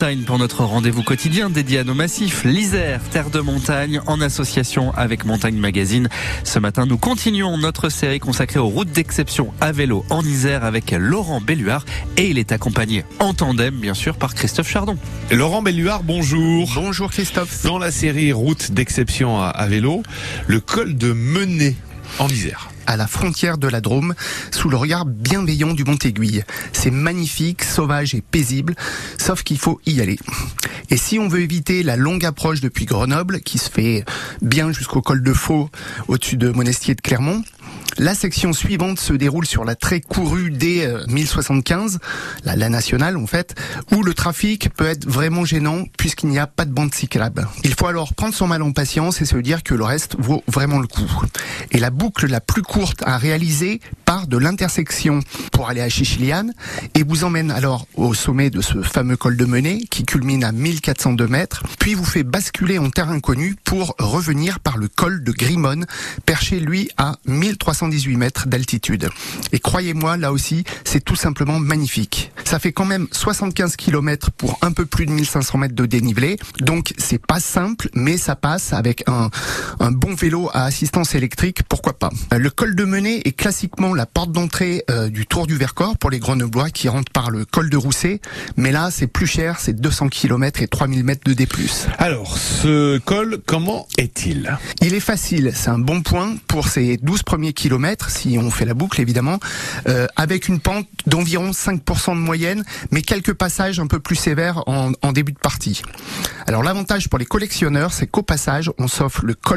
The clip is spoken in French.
Montagne pour notre rendez-vous quotidien dédié à nos massifs, l'Isère, terre de montagne, en association avec Montagne Magazine. Ce matin, nous continuons notre série consacrée aux routes d'exception à vélo en Isère avec Laurent Belluard et il est accompagné en tandem, bien sûr, par Christophe Chardon. Laurent Belluard, bonjour. Bonjour Christophe. Dans la série Routes d'exception à, à vélo, le col de Menet en Isère à la frontière de la Drôme, sous le regard bienveillant du Mont Aiguille. C'est magnifique, sauvage et paisible, sauf qu'il faut y aller. Et si on veut éviter la longue approche depuis Grenoble, qui se fait bien jusqu'au col de Faux, au-dessus de Monestier de Clermont, la section suivante se déroule sur la très courue D1075, la, la nationale en fait, où le trafic peut être vraiment gênant puisqu'il n'y a pas de bande cyclable. Il faut alors prendre son mal en patience et se dire que le reste vaut vraiment le coup. Et la boucle la plus courte à réaliser part de l'intersection pour aller à Chichiliane et vous emmène alors au sommet de ce fameux col de Menet qui culmine à 1402 mètres, puis vous fait basculer en terre inconnue pour revenir par le col de Grimone, perché lui à 1300 18 mètres d'altitude. Et croyez-moi, là aussi, c'est tout simplement magnifique. Ça fait quand même 75 km pour un peu plus de 1500 mètres de dénivelé. Donc c'est pas simple, mais ça passe avec un, un bon vélo à assistance électrique, pourquoi pas. Le col de Menet est classiquement la porte d'entrée euh, du Tour du Vercors pour les Grenoblois qui rentrent par le col de Rousset. Mais là, c'est plus cher, c'est 200 km et 3000 mètres de D+. Alors, ce col, comment est-il? Il est facile, c'est un bon point pour ces 12 premiers kilomètres si on fait la boucle évidemment, euh, avec une pente d'environ 5% de moyenne, mais quelques passages un peu plus sévères en, en début de partie. Alors l'avantage pour les collectionneurs, c'est qu'au passage, on s'offre le col